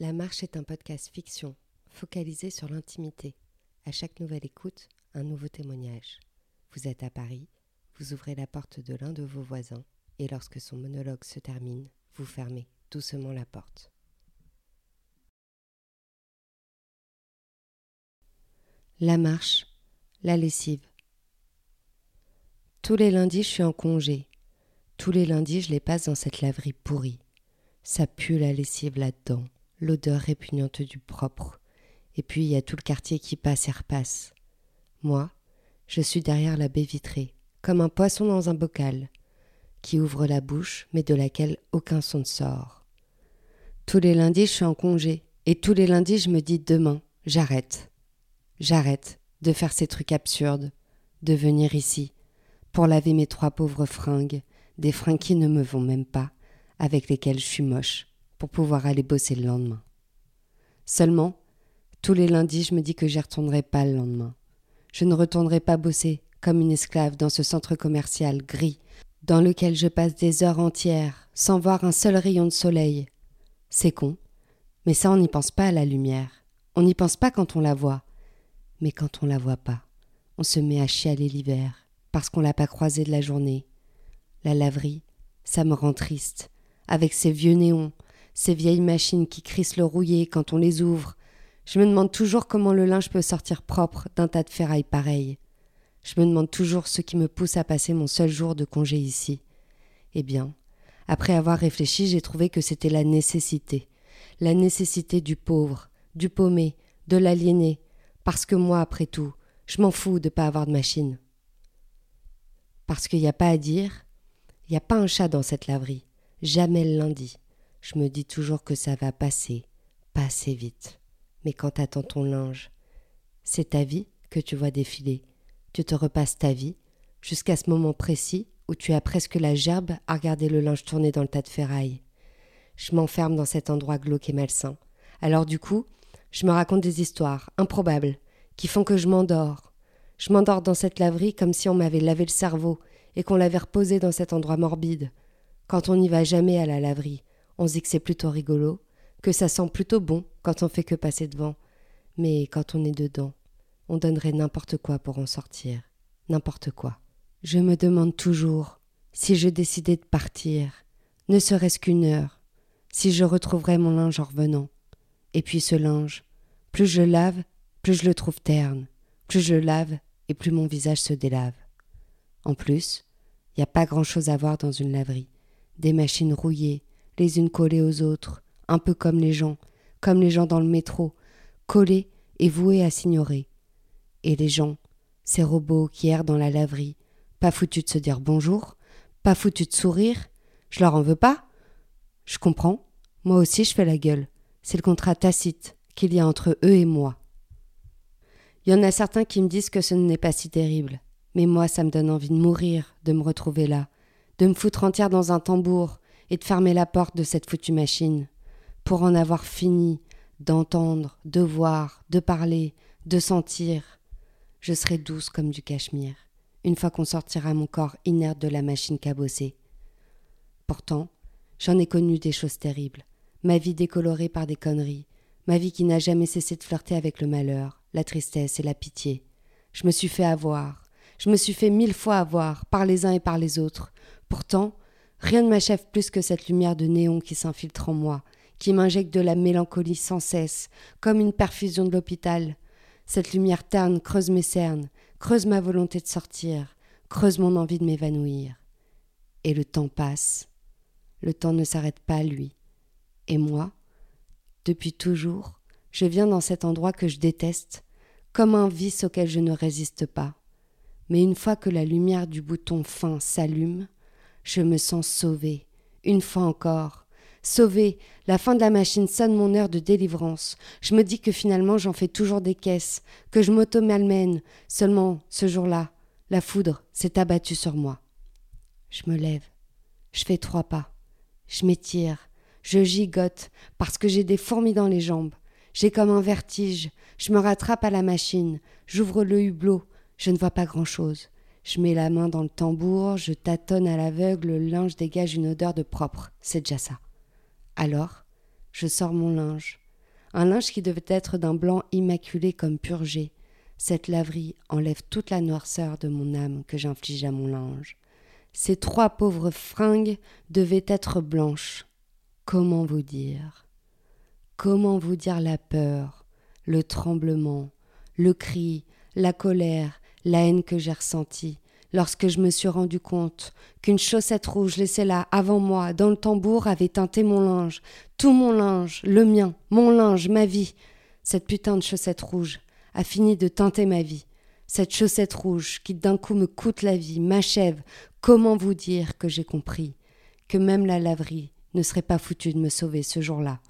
La Marche est un podcast fiction, focalisé sur l'intimité. À chaque nouvelle écoute, un nouveau témoignage. Vous êtes à Paris, vous ouvrez la porte de l'un de vos voisins, et lorsque son monologue se termine, vous fermez doucement la porte. La marche, la lessive. Tous les lundis, je suis en congé. Tous les lundis, je les passe dans cette laverie pourrie. Ça pue la lessive là-dedans l'odeur répugnante du propre. Et puis il y a tout le quartier qui passe et repasse. Moi, je suis derrière la baie vitrée, comme un poisson dans un bocal, qui ouvre la bouche, mais de laquelle aucun son ne sort. Tous les lundis, je suis en congé, et tous les lundis, je me dis demain, j'arrête. J'arrête de faire ces trucs absurdes, de venir ici, pour laver mes trois pauvres fringues, des fringues qui ne me vont même pas, avec lesquelles je suis moche pour pouvoir aller bosser le lendemain. Seulement, tous les lundis, je me dis que j'y retournerai pas le lendemain. Je ne retournerai pas bosser comme une esclave dans ce centre commercial gris dans lequel je passe des heures entières sans voir un seul rayon de soleil. C'est con, mais ça on n'y pense pas à la lumière. On n'y pense pas quand on la voit. Mais quand on la voit pas, on se met à chialer l'hiver parce qu'on l'a pas croisée de la journée. La laverie, ça me rend triste, avec ses vieux néons, ces vieilles machines qui crissent le rouillé quand on les ouvre. Je me demande toujours comment le linge peut sortir propre d'un tas de ferraille pareil. Je me demande toujours ce qui me pousse à passer mon seul jour de congé ici. Eh bien, après avoir réfléchi, j'ai trouvé que c'était la nécessité. La nécessité du pauvre, du paumé, de l'aliéné. Parce que moi, après tout, je m'en fous de pas avoir de machine. Parce qu'il n'y a pas à dire, il n'y a pas un chat dans cette laverie. Jamais le lundi. Je me dis toujours que ça va passer, passer vite. Mais quand t'attends ton linge, c'est ta vie que tu vois défiler. Tu te repasses ta vie, jusqu'à ce moment précis où tu as presque la gerbe à regarder le linge tourner dans le tas de ferraille. Je m'enferme dans cet endroit glauque et malsain. Alors du coup, je me raconte des histoires improbables qui font que je m'endors. Je m'endors dans cette laverie comme si on m'avait lavé le cerveau et qu'on l'avait reposé dans cet endroit morbide. Quand on n'y va jamais à la laverie, on dit que c'est plutôt rigolo, que ça sent plutôt bon quand on fait que passer devant. Mais quand on est dedans, on donnerait n'importe quoi pour en sortir. N'importe quoi. Je me demande toujours si je décidais de partir, ne serait-ce qu'une heure, si je retrouverais mon linge en revenant. Et puis ce linge, plus je lave, plus je le trouve terne, plus je lave et plus mon visage se délave. En plus, il n'y a pas grand-chose à voir dans une laverie. Des machines rouillées, les unes collées aux autres, un peu comme les gens, comme les gens dans le métro, collés et voués à s'ignorer. Et les gens, ces robots qui errent dans la laverie, pas foutus de se dire bonjour, pas foutus de sourire, je leur en veux pas. Je comprends, moi aussi je fais la gueule. C'est le contrat tacite qu'il y a entre eux et moi. Il y en a certains qui me disent que ce n'est pas si terrible, mais moi ça me donne envie de mourir, de me retrouver là, de me foutre entière dans un tambour, et de fermer la porte de cette foutue machine, pour en avoir fini d'entendre, de voir, de parler, de sentir. Je serai douce comme du cachemire, une fois qu'on sortira mon corps inerte de la machine cabossée. Pourtant, j'en ai connu des choses terribles, ma vie décolorée par des conneries, ma vie qui n'a jamais cessé de flirter avec le malheur, la tristesse et la pitié. Je me suis fait avoir, je me suis fait mille fois avoir par les uns et par les autres. Pourtant, Rien ne m'achève plus que cette lumière de néon qui s'infiltre en moi, qui m'injecte de la mélancolie sans cesse, comme une perfusion de l'hôpital. Cette lumière terne creuse mes cernes, creuse ma volonté de sortir, creuse mon envie de m'évanouir. Et le temps passe. Le temps ne s'arrête pas, lui. Et moi, depuis toujours, je viens dans cet endroit que je déteste, comme un vice auquel je ne résiste pas. Mais une fois que la lumière du bouton fin s'allume, je me sens sauvée, une fois encore. Sauvée, la fin de la machine sonne mon heure de délivrance. Je me dis que finalement j'en fais toujours des caisses, que je m'auto-malmène. Seulement, ce jour-là, la foudre s'est abattue sur moi. Je me lève, je fais trois pas, je m'étire, je gigote parce que j'ai des fourmis dans les jambes. J'ai comme un vertige, je me rattrape à la machine, j'ouvre le hublot, je ne vois pas grand-chose. Je mets la main dans le tambour, je tâtonne à l'aveugle, le linge dégage une odeur de propre, c'est déjà ça. Alors, je sors mon linge, un linge qui devait être d'un blanc immaculé comme purgé. Cette laverie enlève toute la noirceur de mon âme que j'inflige à mon linge. Ces trois pauvres fringues devaient être blanches. Comment vous dire? Comment vous dire la peur, le tremblement, le cri, la colère, la haine que j'ai ressentie lorsque je me suis rendu compte qu'une chaussette rouge laissée là avant moi dans le tambour avait teinté mon linge, tout mon linge, le mien, mon linge, ma vie. Cette putain de chaussette rouge a fini de teinter ma vie. Cette chaussette rouge qui d'un coup me coûte la vie, m'achève. Comment vous dire que j'ai compris que même la laverie ne serait pas foutue de me sauver ce jour-là?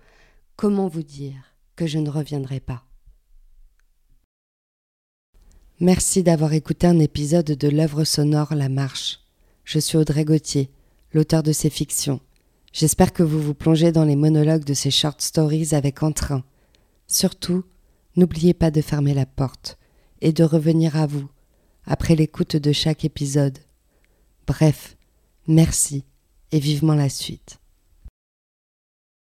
Comment vous dire que je ne reviendrai pas? Merci d'avoir écouté un épisode de l'œuvre sonore La Marche. Je suis Audrey Gauthier, l'auteur de ces fictions. J'espère que vous vous plongez dans les monologues de ces short stories avec entrain. Surtout, n'oubliez pas de fermer la porte et de revenir à vous après l'écoute de chaque épisode. Bref, merci et vivement la suite.